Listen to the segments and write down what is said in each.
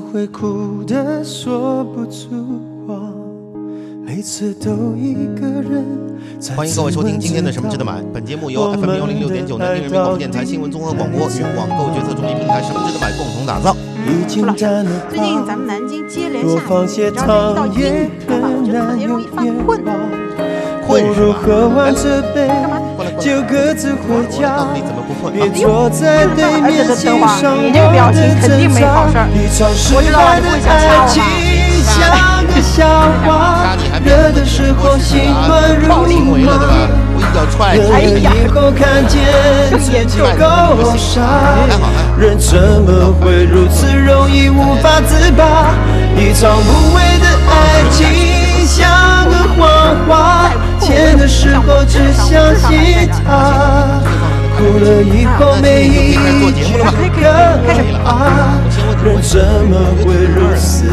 会哭得说不出话？每次都一个人在欢迎各位收听今天的《什么值得买》。本节目由 FM 幺零六点九南京人民广播电台新闻综合广播与网购决策中心平台“什么值得买”共同打造。已经占了最近咱们南京接连下雨，多放些只要是一到阴也雨的话，我觉得特别容易犯困。化。困是吧？不如喝完这杯干嘛？过来过来，就各自回我来告家诉你怎么不困别啊！坐在对面欣赏你这个表情肯定没好事儿一场失我知道败的你不会想个笑话，热的时候心乱如麻。？我一脚踹你，哎呀以后看见自己够傻，人怎么会如此容易无法自拔？一场无谓的爱情像个谎话，甜的时候只相信他，哭了以后每一句都可怕。人怎么会如此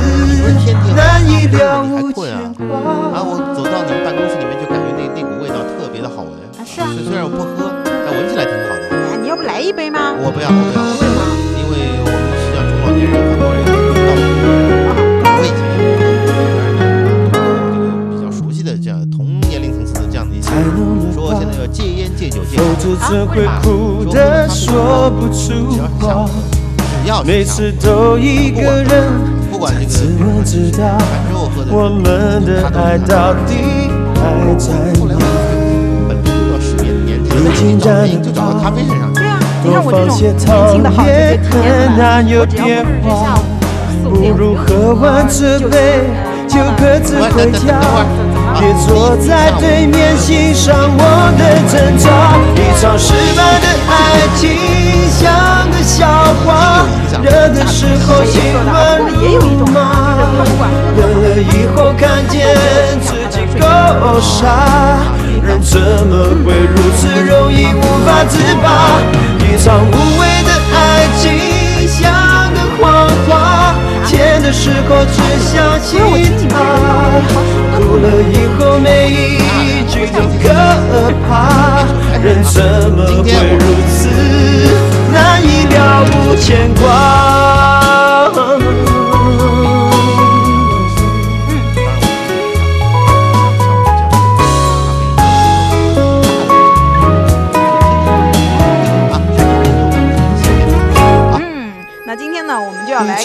难以了无牵啊！我挂？走到你们办公室里面，就感觉那那股味道特别的好闻。啊是啊虽虽然我不喝，但闻起来挺好的。哎你要不来一杯吗？我不要，我不要，酒戒否，则会哭得说不出话？每次都一个人，不管这自个问知道我们的爱到底还在后来我哪？本身就到失眠年纪了，已经找原因就找到咖啡身上去。多放些糖也这些体验很难有变化。不点如喝完这杯就各自回家，别坐在对面欣赏我的挣扎。一场失败的爱情像个笑话，热的时候心乱如麻，冷了以后看见自己够傻，人怎么会如此容易无法自拔？一场无谓的爱情像个谎话，甜的时候只相信他，哭了以后每一句都可怕，人怎么会如此难以了无牵挂？嗯，那今天呢，我们就要来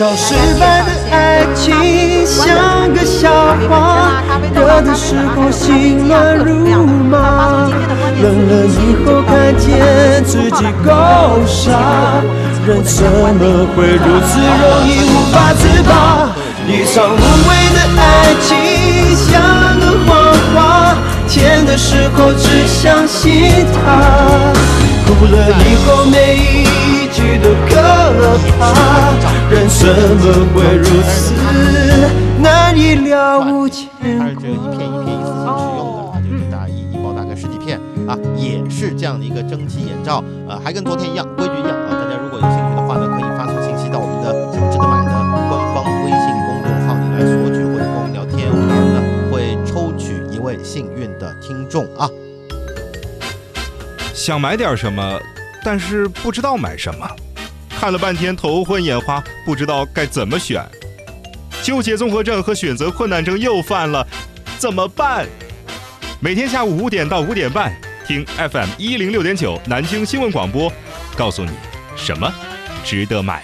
像个笑话，热的时候心乱如麻，冷了以后看见自己够傻，人怎么会如此容易无法自拔？一场无谓的爱情像个谎话，甜的时候只相信它，哭了以后每一句都可怕，人怎么会如此难以了无牵它是这个一片一片一次性使用的啊，就是大一一包大概十几片啊，也是这样的一个蒸汽眼罩，呃，还跟昨天一样，规矩一样啊。大家如果有兴趣的话呢，可以发送信息到我们的什么值得买的官方微信公众号里来索取或者跟我们聊天，我们当然呢会抽取一位幸运的听众啊。想买点什么，但是不知道买什么，看了半天头昏眼花，不知道该怎么选，纠结综合症和选择困难症又犯了，怎么办？每天下午五点到五点半，听 FM 一零六点九南京新闻广播，告诉你什么值得买。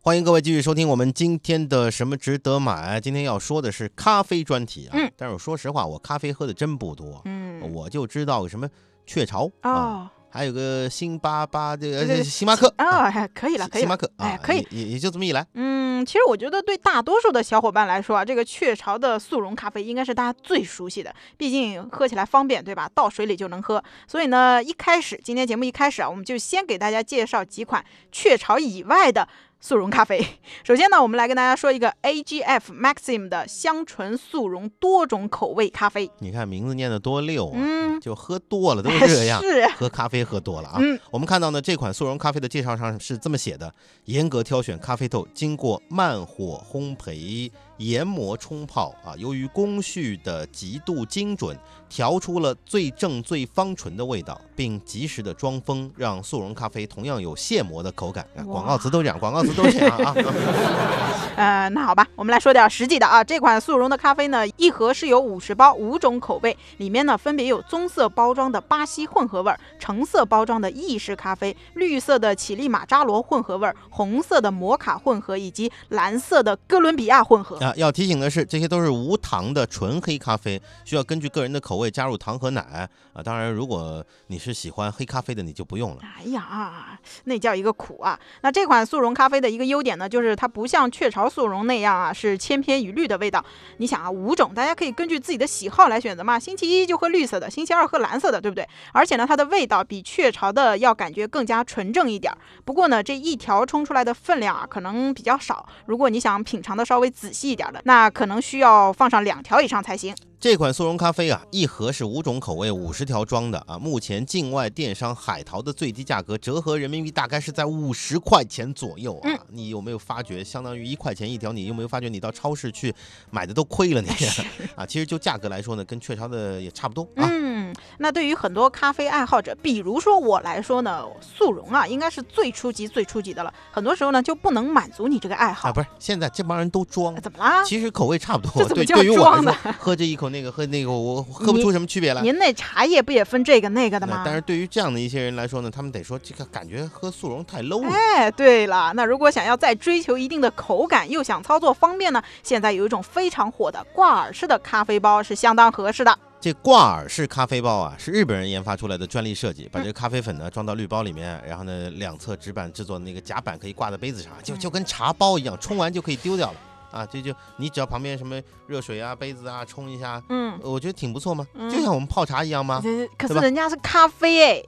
欢迎各位继续收听我们今天的什么值得买。今天要说的是咖啡专题啊，嗯但是我说实话，我咖啡喝的真不多，嗯，我就知道个什么雀巢啊，哦，还有个星巴巴这个星巴克啊，哎可以了，可以了星巴，克啊，哎，可以。也也也就这么一来。嗯，其实我觉得对大多数的小伙伴来说啊，这个雀巢的速溶咖啡应该是大家最熟悉的，毕竟喝起来方便，对吧？倒水里就能喝。所以呢，一开始今天节目一开始啊，我们就先给大家介绍几款雀巢以外的速溶咖啡。首先呢，我们来跟大家说一个 AGF Maxim 的香醇速溶多种口味咖啡。你看名字念的多溜啊，嗯就喝多了都是这样。是，喝咖啡喝多了啊！嗯我们看到呢，这款速溶咖啡的介绍上是这么写的：严格挑选咖啡豆，经过慢火烘焙，研磨冲泡啊，由于工序的极度精准，调出了最正最芳醇的味道，并及时的装封，让速溶咖啡同样有现磨的口感。啊广告词都这样，广告词都这样啊。呃，那好吧，我们来说点实际的啊。这款速溶的咖啡呢，一盒是有五十包，五种口味，里面呢分别有棕色包装的巴西混合味儿，橙色包装的意式咖啡，绿色的乞力马扎罗混合味儿，红色的摩卡混合，以及蓝色的哥伦比亚混合。啊，要提醒的是，这些都是无糖的纯黑咖啡，需要根据个人的口味加入糖和奶啊。当然，如果你是喜欢黑咖啡的，你就不用了。哎呀，那叫一个苦啊！那这款速溶咖啡的一个优点呢，就是它不像雀巢速溶那样啊，是千篇一律的味道。你想啊，五种，大家可以根据自己的喜好来选择嘛。星期一就喝绿色的，星期二喝蓝色的，对不对？而且呢，它的味道比雀巢的要感觉更加纯正一点。不过呢，这一条冲出来的分量啊，可能比较少。如果你想品尝的稍微仔细一点的，那可能需要放上两条以上才行。这款速溶咖啡啊，一盒是五种口味，五十条装的啊。目前境外电商海淘的最低价格折合人民币大概是在五十块钱左右啊。嗯你有没有发觉，相当于一块钱一条？你有没有发觉你到超市去买的都亏了你 啊？其实就价格来说呢，跟雀巢的也差不多啊。嗯，那对于很多咖啡爱好者，比如说我来说呢，速溶啊，应该是最初级、最初级的了。很多时候呢，就不能满足你这个爱好。啊，不是，现在这帮人都装哎，怎么啦？其实口味差不多。对，于我来装说，喝这一口那个，喝那个，我喝不出什么区别来。您那茶叶不也分这个那个的吗？但是对于这样的一些人来说呢，他们得说这个感觉喝速溶太 low 了。哎，对了，那如果想要再追求一定的口感，又想操作方便呢，现在有一种非常火的挂耳式的咖啡包是相当合适的。这挂耳式咖啡包啊，是日本人研发出来的专利设计，把这个咖啡粉呢装到滤包里面，然后呢两侧纸板制作的那个夹板可以挂在杯子上，就就跟茶包一样，冲完就可以丢掉了啊！这就你只要旁边什么热水啊、杯子啊冲一下，嗯，呃我觉得挺不错嘛，嗯就像我们泡茶一样吗？可是人家是咖啡哎，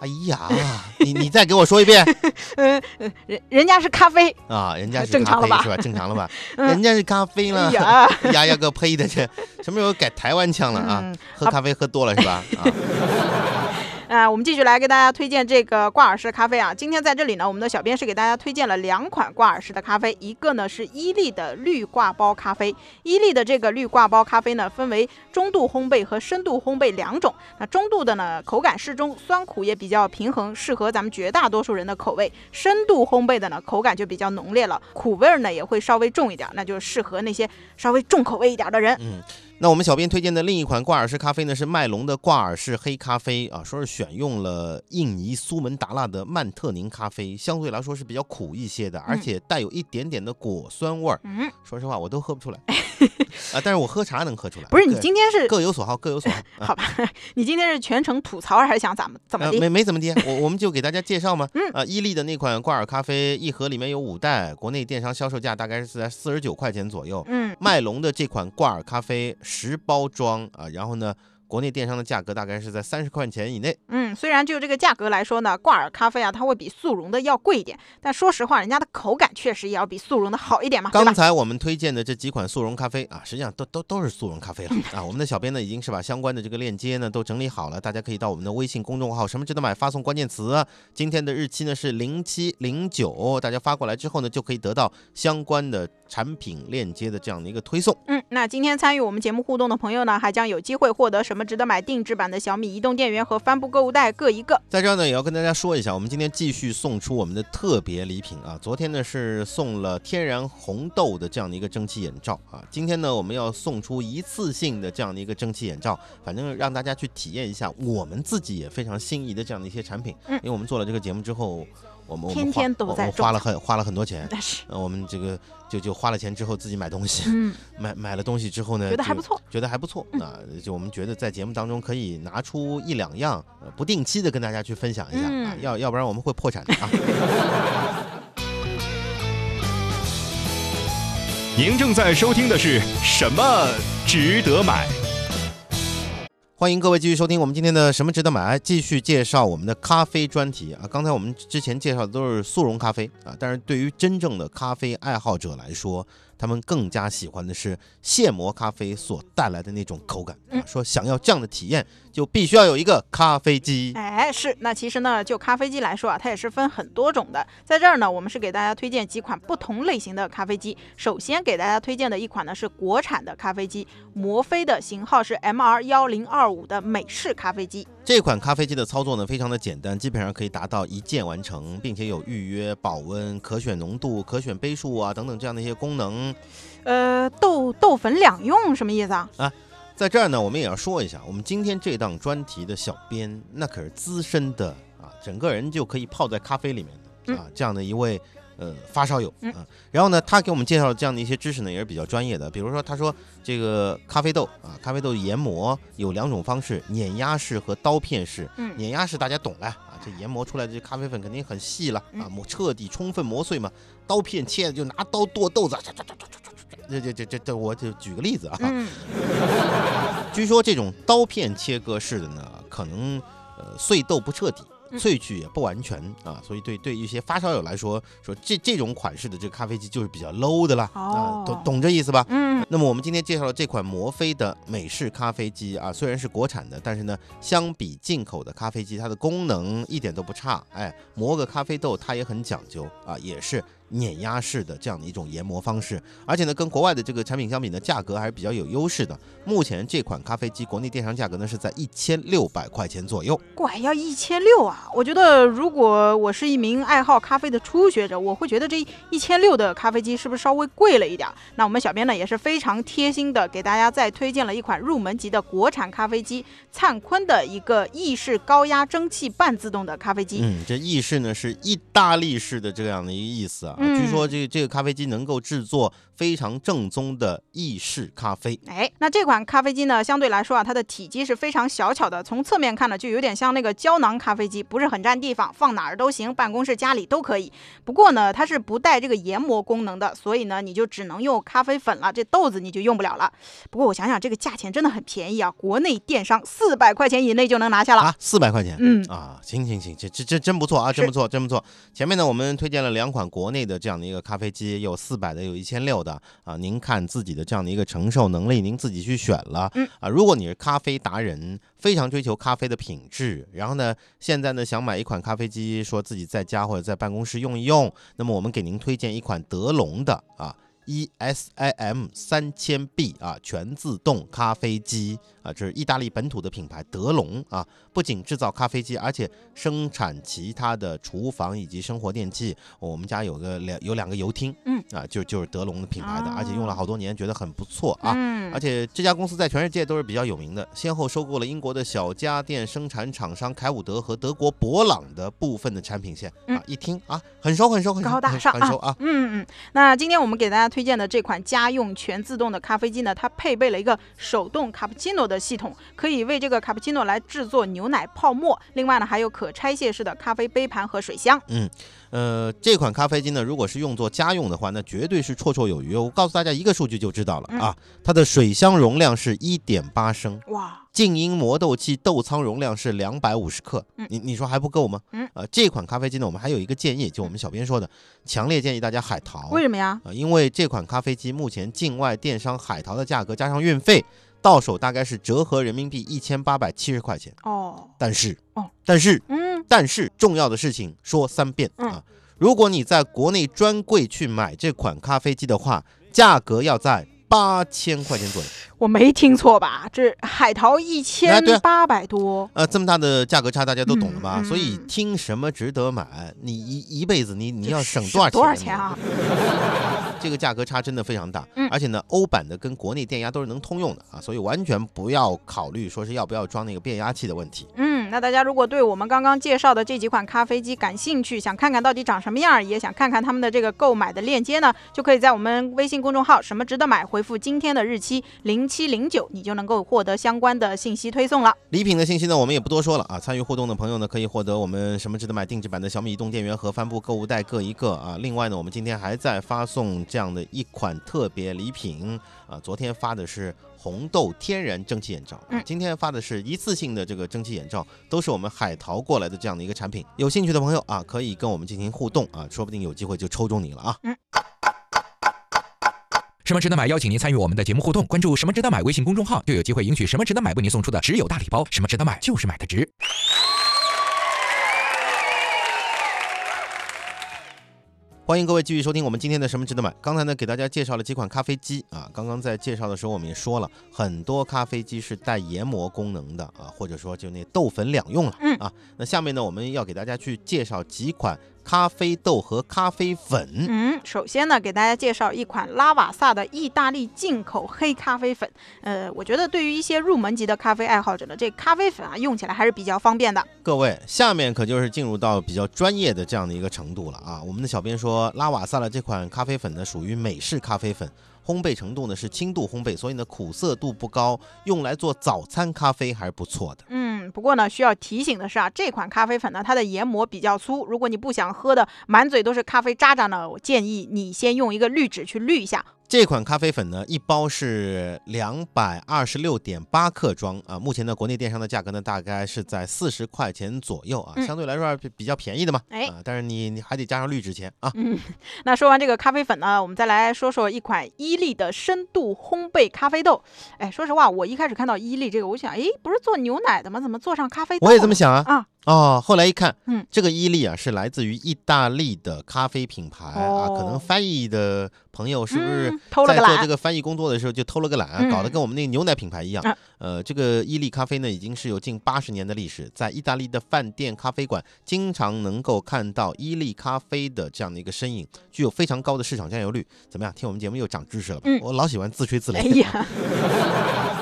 哎呀，你你再给我说一遍 人人家是咖啡。啊！人家 是正常了吧咖啡是吧？正常了吧？嗯人家是咖啡了哎。呀，呀呀个呸的，这什么时候改台湾腔了啊？嗯喝咖啡喝多了是吧？啊，啊，我们继续来给大家推荐这个挂耳式咖啡啊。今天在这里呢，我们的小编是给大家推荐了两款挂耳式的咖啡，一个呢是伊利的绿挂包咖啡。伊利的这个绿挂包咖啡呢，分为中度烘焙和深度烘焙两种。那中度的呢，口感适中，酸苦也比较平衡，适合咱们绝大多数人的口味。深度烘焙的呢，口感就比较浓烈了，苦味儿呢也会稍微重一点，那就适合那些稍微重口味一点的人。嗯，那我们小编推荐的另一款挂耳式咖啡呢，是麦龙的挂耳式黑咖啡啊，说是选用了印尼苏门答腊的曼特宁咖啡，相对来说是比较苦一些的，而且带有一点点的果酸味儿。嗯，说实话，我都喝不出来 啊，但是我喝茶能喝出来。不是你今天是各有所好，各有所好。啊好吧？你今天是全程吐槽还是想怎么怎么呃，地？没没怎么的，我我们就给大家介绍嘛。嗯啊，伊利的那款挂耳咖啡一盒里面有五袋，国内电商销售价大概是在四十九块钱左右。嗯，麦龙的这款挂耳咖啡十包装啊，然后呢，国内电商的价格大概是在三十块钱以内。嗯，虽然就这个价格来说呢，挂耳咖啡啊，它会比速溶的要贵一点，但说实话，人家的口感确实也要比速溶的好一点嘛，刚？才我们推荐的这几款速溶咖啡啊，实际上都都都是速溶咖啡了啊。我们的小编呢已经是把相关的这个链接呢都整理好了，大家可以到我们的微信公众号“什么值得买”发送关键词，今天的日期呢是零七零九，大家发过来之后呢就可以得到相关的产品链接的这样的一个推送。嗯，那今天参与我们节目互动的朋友呢，还将有机会获得什么值得买定制版的小米移动电源和帆布购物袋各一个。在这儿呢，也要跟大家说一下，我们今天继续送出我们的特别礼品啊。昨天呢是送了天然红豆的这样的一个蒸汽眼罩啊，今天呢我们要送出一次性的这样的一个蒸汽眼罩，反正让大家去体验一下我们自己也非常心仪的这样的一些产品。嗯因为我们做了这个节目之后，我们我们天天都花我在种我花了很花了很多钱。但是，呃，我们这个就就花了钱之后自己买东西，嗯，买买了东西之后呢，觉得还不错，觉得还不错。啊，就我们觉得在节目当中可以拿出一两样，呃，不定期的跟大家去分享一下啊嗯，要要不然我们会破产的啊。您正在收听的是什么值得买？欢迎各位继续收听我们今天的什么值得买，继续介绍我们的咖啡专题啊。刚才我们之前介绍的都是速溶咖啡啊，但是对于真正的咖啡爱好者来说，他们更加喜欢的是现磨咖啡所带来的那种口感啊嗯。说想要这样的体验，就必须要有一个咖啡机。哎，是，那其实呢，就咖啡机来说啊，它也是分很多种的。在这儿呢，我们是给大家推荐几款不同类型的咖啡机。首先给大家推荐的一款呢是国产的咖啡机，摩飞的型号是 MR 幺零二五的美式咖啡机。这款咖啡机的操作呢非常的简单，基本上可以达到一键完成，并且有预约、保温、可选浓度、可选杯数啊等等这样的一些功能。呃，豆豆粉两用什么意思啊？啊在这儿呢，我们也要说一下，我们今天这档专题的小编，那可是资深的啊，整个人就可以泡在咖啡里面的啊，这样的一位呃发烧友嗯啊。然后呢，他给我们介绍的这样的一些知识呢，也是比较专业的。比如说，他说这个咖啡豆啊，咖啡豆研磨有两种方式，碾压式和刀片式。嗯碾压式大家懂了啊，这研磨出来的这咖啡粉肯定很细了啊，嗯磨彻底充分磨碎嘛。刀片切的就拿刀剁豆子，这这这这这，我就举个例子啊。嗯，据说这种刀片切割式的呢，可能呃碎豆不彻底，嗯萃取也不完全啊，所以对对一些发烧友来说，说这这种款式的这个咖啡机就是比较 low 的啦啊哦，懂懂这意思吧？嗯，那么我们今天介绍的这款摩飞的美式咖啡机啊，虽然是国产的，但是呢，相比进口的咖啡机，它的功能一点都不差。哎，磨个咖啡豆它也很讲究啊，也是碾压式的这样的一种研磨方式，而且呢，跟国外的这个产品相比呢，价格还是比较有优势的。目前这款咖啡机国内电商价格呢是在一千六百块钱左右。怪要一千六啊！我觉得如果我是一名爱好咖啡的初学者，我会觉得这一千六的咖啡机是不是稍微贵了一点儿？那我们小编呢也是非常贴心的，给大家再推荐了一款入门级的国产咖啡机，灿坤的一个意式高压蒸汽半自动的咖啡机。嗯，这意式呢是意大利式的这样的一个意思啊。嗯据说这这个咖啡机能够制作非常正宗的意式咖啡。哎，那这款咖啡机呢，相对来说啊，它的体积是非常小巧的，从侧面看呢，就有点像那个胶囊咖啡机，不是很占地方，放哪儿都行，办公室、家里都可以。不过呢，它是不带这个研磨功能的，所以呢，你就只能用咖啡粉了，这豆子你就用不了了。不过我想想，这个价钱真的很便宜啊，国内电商四百块钱以内就能拿下了。啊，四百块钱。嗯啊，行行行，这这这真不错啊，真不错，真不错。前面呢，我们推荐了两款国内的这样的一个咖啡机，有四百的，有一千六的啊。您看自己的这样的一个承受能力，您自己去选了。嗯啊，如果你是咖啡达人，非常追求咖啡的品质，然后呢，现在呢想买一款咖啡机，说自己在家或者在办公室用一用，那么我们给您推荐一款德龙的啊。ESIM 三千 B 啊，全自动咖啡机啊，这是意大利本土的品牌德龙啊，不仅制造咖啡机，而且生产其他的厨房以及生活电器。我们家有个两有两个油汀，嗯啊，就就是德龙的品牌的，哦而且用了好多年，觉得很不错啊。嗯而且这家公司在全世界都是比较有名的，先后收购了英国的小家电生产厂商凯伍德和德国博朗的部分的产品线啊嗯，一听啊，很熟很熟很熟，很高大上很熟啊。嗯嗯，那今天我们给大家推荐的这款家用全自动的咖啡机呢，它配备了一个手动卡布奇诺的系统，可以为这个卡布奇诺来制作牛奶泡沫。另外呢，还有可拆卸式的咖啡杯盘和水箱。嗯呃，这款咖啡机呢，如果是用作家用的话，那绝对是绰绰有余。我告诉大家一个数据就知道了嗯啊，它的水箱容量是一点八升，哇，静音磨豆器豆仓容量是两百五十克，嗯你你说还不够吗？嗯，呃，这款咖啡机呢，我们还有一个建议，就我们小编说的，强烈建议大家海淘。为什么呀？啊，因为这款咖啡机目前境外电商海淘的价格加上运费，到手大概是折合人民币一千八百七十块钱。哦，但是，哦，但是，嗯，但是重要的事情说三遍嗯啊！如果你在国内专柜去买这款咖啡机的话，价格要在八千块钱左右。我没听错吧？这海淘一千八百多，呃，这么大的价格差，大家都懂了吧？嗯嗯所以听什么值得买，你一一辈子你你要省多少钱？多少钱啊？这个价格差真的非常大，嗯而且呢，欧版的跟国内电压都是能通用的啊，所以完全不要考虑说是要不要装那个变压器的问题。嗯，那大家如果对我们刚刚介绍的这几款咖啡机感兴趣，想看看到底长什么样，也想看看他们的这个购买的链接呢，就可以在我们微信公众号“什么值得买”回复今天的日期零七零九，你就能够获得相关的信息推送了。礼品的信息呢，我们也不多说了啊。参与互动的朋友呢，可以获得我们什么值得买定制版的小米移动电源和帆布购物袋各一个啊。另外呢，我们今天还在发送这样的一款特别礼品啊。昨天发的是红豆天然蒸汽眼罩，啊嗯今天发的是一次性的这个蒸汽眼罩，都是我们海淘过来的这样的一个产品。有兴趣的朋友啊，可以跟我们进行互动啊，说不定有机会就抽中你了啊。什么值得买？邀请您参与我们的节目互动，关注“什么值得买”微信公众号，就有机会赢取“什么值得买”为您送出的只有大礼包。什么值得买？就是买的值。欢迎各位继续收听我们今天的什么值得买。刚才呢，给大家介绍了几款咖啡机啊。刚刚在介绍的时候，我们也说了很多咖啡机是带研磨功能的啊，或者说就那豆粉两用了嗯啊。那下面呢，我们要给大家去介绍几款咖啡豆和咖啡粉。嗯，首先呢，给大家介绍一款拉瓦萨的意大利进口黑咖啡粉。呃，我觉得对于一些入门级的咖啡爱好者呢，这咖啡粉啊用起来还是比较方便的。各位，下面可就是进入到比较专业的这样的一个程度了啊。我们的小编说，拉瓦萨的这款咖啡粉呢，属于美式咖啡粉。烘焙程度呢是轻度烘焙，所以呢苦涩度不高，用来做早餐咖啡还是不错的。嗯，不过呢，需要提醒的是啊，这款咖啡粉呢，它的研磨比较粗，如果你不想喝的满嘴都是咖啡渣渣呢，我建议你先用一个滤纸去滤一下。这款咖啡粉呢，一包是两百二十六点八克装啊。目前呢，国内电商的价格呢，大概是在四十块钱左右啊，嗯相对来说比比较便宜的嘛。哎啊，但是你你还得加上滤纸钱啊。嗯，那说完这个咖啡粉呢，我们再来说说一款伊利的深度烘焙咖啡豆。哎，说实话，我一开始看到伊利这个，我想，哎，不是做牛奶的吗？怎么做上咖啡豆？我也这么想啊。啊。哦，后来一看，嗯，这个伊利啊是来自于意大利的咖啡品牌、啊，可能哦翻译的朋友是不是在做这个翻译工作的时候就偷了个懒，嗯搞得跟我们那个牛奶品牌一样？啊呃，这个伊利咖啡呢已经是有近八十年的历史，在意大利的饭店、咖啡馆经常能够看到伊利咖啡的这样的一个身影，具有非常高的市场占有率。怎么样？听我们节目又长知识了吧？嗯我老喜欢自吹自擂。哎呀，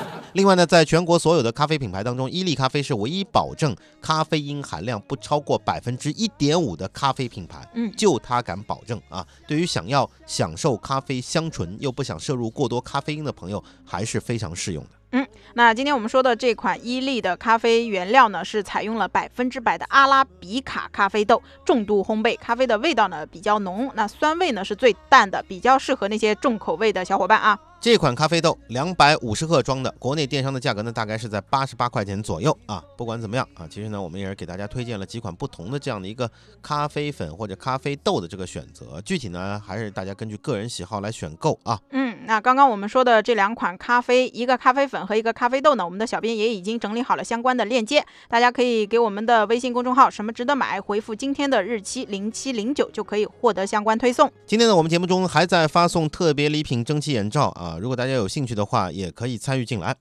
另外呢，在全国所有的咖啡品牌当中，伊利咖啡是唯一保证咖啡因含量不超过百分之一点五的咖啡品牌。嗯就它敢保证啊！对于想要享受咖啡香醇又不想摄入过多咖啡因的朋友，还是非常适用的。嗯那今天我们说的这款伊利的咖啡原料呢，是采用了百分之百的阿拉比卡咖啡豆，重度烘焙，咖啡的味道呢比较浓，那酸味呢是最淡的，比较适合那些重口味的小伙伴啊。这款咖啡豆两百五十克装的，国内电商的价格呢大概是在八十八块钱左右啊。不管怎么样啊，其实呢我们也是给大家推荐了几款不同的这样的一个咖啡粉或者咖啡豆的这个选择，具体呢还是大家根据个人喜好来选购啊。嗯，那刚刚我们说的这两款咖啡，一个咖啡粉和一个咖啡豆呢，我们的小编也已经整理好了相关的链接，大家可以给我们的微信公众号“什么值得买”回复今天的日期零七零九，就可以获得相关推送。今天呢，我们节目中还在发送特别礼品蒸汽眼罩啊，如果大家有兴趣的话，也可以参与进来。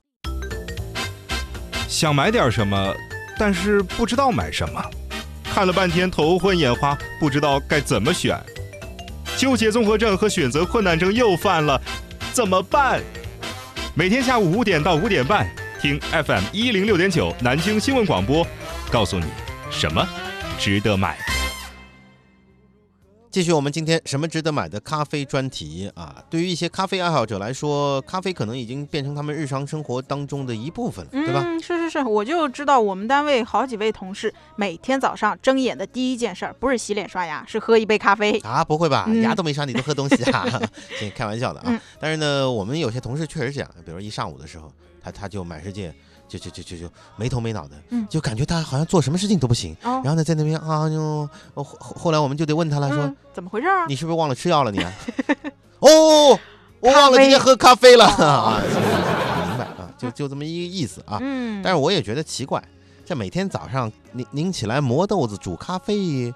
想买点什么，但是不知道买什么，看了半天头昏眼花，不知道该怎么选，纠结综合症和选择困难症又犯了，怎么办？每天下午五点到五点半，听 FM 一零六点九南京新闻广播，告诉你什么值得买。继续我们今天什么值得买的咖啡专题啊，对于一些咖啡爱好者来说，咖啡可能已经变成他们日常生活当中的一部分了，对吧？嗯，是是是，我就知道我们单位好几位同事每天早上睁眼的第一件事儿不是洗脸刷牙，是喝一杯咖啡。啊，不会吧？嗯牙都没刷，你都喝东西啊？这开玩笑的啊。嗯但是呢，我们有些同事确实这样，比如一上午的时候，他他就满世界就就就就就没头没脑的，嗯就感觉他好像做什么事情都不行。哦然，后呢，在那边啊，就后来我们就得问他了，说、嗯，怎么回事儿啊？你是不是忘了吃药了你、啊？哦，我忘了今天喝咖啡了哦 啊！明白啊，就就这么一个意思啊。嗯，但是我也觉得奇怪，这每天早上您您起来磨豆子煮咖啡，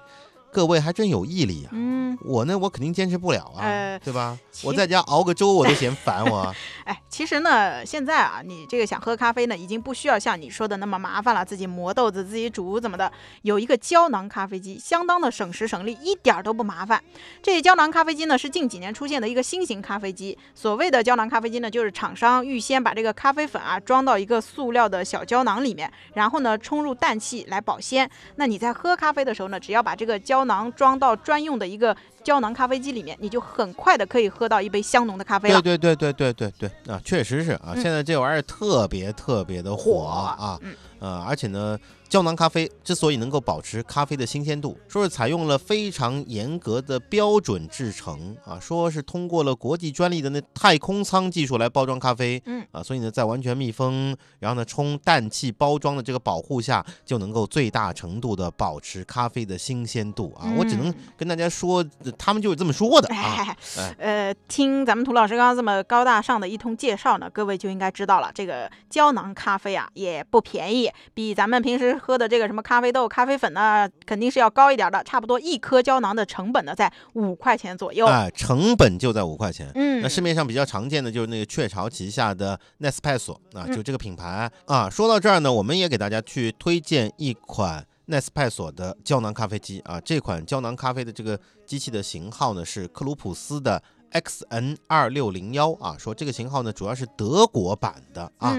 各位还真有毅力啊。嗯，我呢，我肯定坚持不了啊，呃对吧？我在家熬个粥我都嫌烦我。哎，其实呢，现在啊，你这个想喝咖啡呢，已经不需要像你说的那么麻烦了，自己磨豆子、自己煮怎么的，有一个胶囊咖啡机，相当的省时省力，一点儿都不麻烦。这胶囊咖啡机呢，是近几年出现的一个新型咖啡机。所谓的胶囊咖啡机呢，就是厂商预先把这个咖啡粉啊装到一个塑料的小胶囊里面，然后呢冲入氮气来保鲜。那你在喝咖啡的时候呢，只要把这个胶囊装到专用的一个胶囊咖啡机里面，你就很快的可以喝到一杯香浓的咖啡了。对对对对对对对啊，确实是啊，嗯现在这玩意儿特别特别的火火啊，嗯呃，而且呢，胶囊咖啡之所以能够保持咖啡的新鲜度，说是采用了非常严格的标准制成啊，说是通过了国际专利的那太空舱技术来包装咖啡，嗯啊，所以呢，在完全密封，然后呢，充氮气包装的这个保护下，就能够最大程度的保持咖啡的新鲜度啊。我只能嗯跟大家说，呃他们就是这么说的啊。呃，听咱们涂老师刚刚这么高大上的一通介绍呢，各位就应该知道了，这个胶囊咖啡啊也不便宜，比咱们平时喝的这个什么咖啡豆、咖啡粉呢，肯定是要高一点的，差不多一颗胶囊的成本呢在五块钱左右。哎，成本就在五块钱。嗯，那市面上比较常见的就是那个雀巢旗下的 Nespresso 就这个品牌啊。说到这儿呢，我们也给大家去推荐一款奈斯派索的胶囊咖啡机啊。这款胶囊咖啡的这个机器的型号呢是克鲁普斯的 XN 二六零幺啊。说这个型号呢主要是德国版的啊。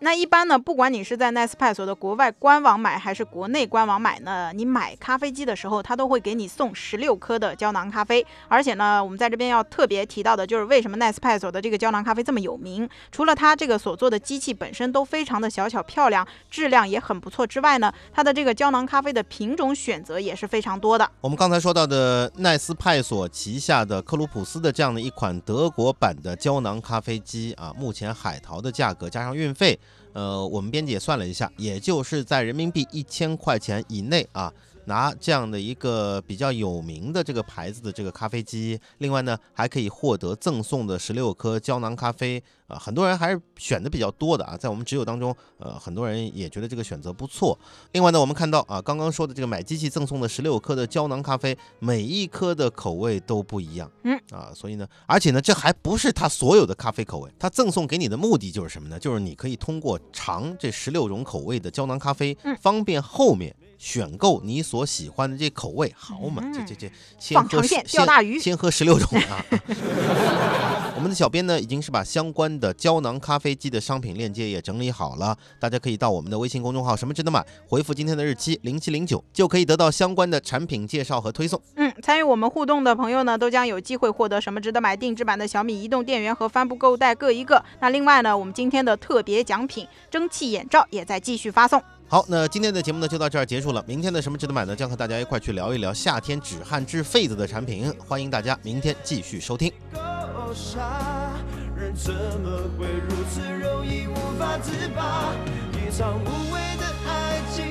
那一般呢，不管你是在 Nespresso 的国外官网买还是国内官网买呢，你买咖啡机的时候，它都会给你送十六颗的胶囊咖啡。而且呢，我们在这边要特别提到的就是为什么 Nespresso 的这个胶囊咖啡这么有名，除了它这个所做的机器本身都非常的小巧漂亮，质量也很不错之外呢，它的这个胶囊咖啡的品种选择也是非常多的。我们刚才说到的奈斯派索旗下的克鲁普斯的这样的一款德国版的胶囊咖啡机啊，目前海淘的价格加上运费，呃，我们编辑也算了一下，也就是在人民币一千块钱以内啊。拿这样的一个比较有名的这个牌子的这个咖啡机，另外呢还可以获得赠送的十六颗胶囊咖啡啊、很多人还是选的比较多的啊，在我们挚友当中，呃，很多人也觉得这个选择不错。另外呢，我们看到啊，刚刚说的这个买机器赠送的十六颗的胶囊咖啡，每一颗的口味都不一样，嗯啊，所以呢，而且呢，这还不是它所有的咖啡口味，它赠送给你的目的就是什么呢？就是你可以通过尝这十六种口味的胶囊咖啡，嗯方便后面。选购你所喜欢的这口味，好嘛？这这这，先喝十放长线钓大鱼先先喝十六种啊！我们的小编呢，已经是把相关的胶囊咖啡机的商品链接也整理好了，大家可以到我们的微信公众号“什么值得买”，回复今天的日期零七零九，就可以得到相关的产品介绍和推送。嗯，参与我们互动的朋友呢，都将有机会获得什么值得买定制版的小米移动电源和帆布购物袋各一个。那另外呢，我们今天的特别奖品蒸汽眼罩也在继续发送。好，那今天的节目呢就到这儿结束了。明天的什么值得买呢？将和大家一块去聊一聊夏天止汗治痱子的产品，欢迎大家明天继续收听。够傻，人怎么会如此容易无法自拔？一场无谓的爱情。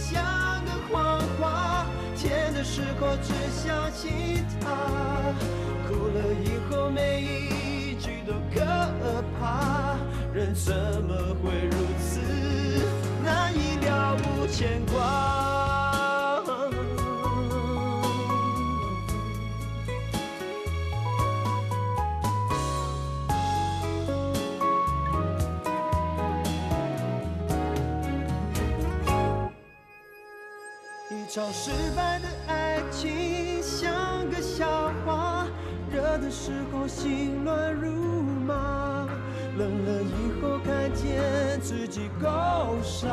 像个谎话，甜的时候只相信他，哭了以后每一句都可怕。人怎么会如此无牵挂？一场失败的爱情像个笑话，热的时候心乱如麻，冷了以后看见自己够傻，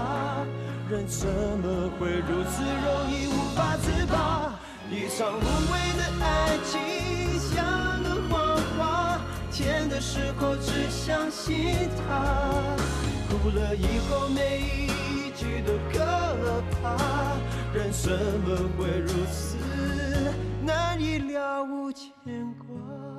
人怎么会如此容易无法自拔？一场无谓的爱情像个谎话，甜的时候只相信它，哭了以后每一句都可怕，人怎么会如此难以了无牵挂？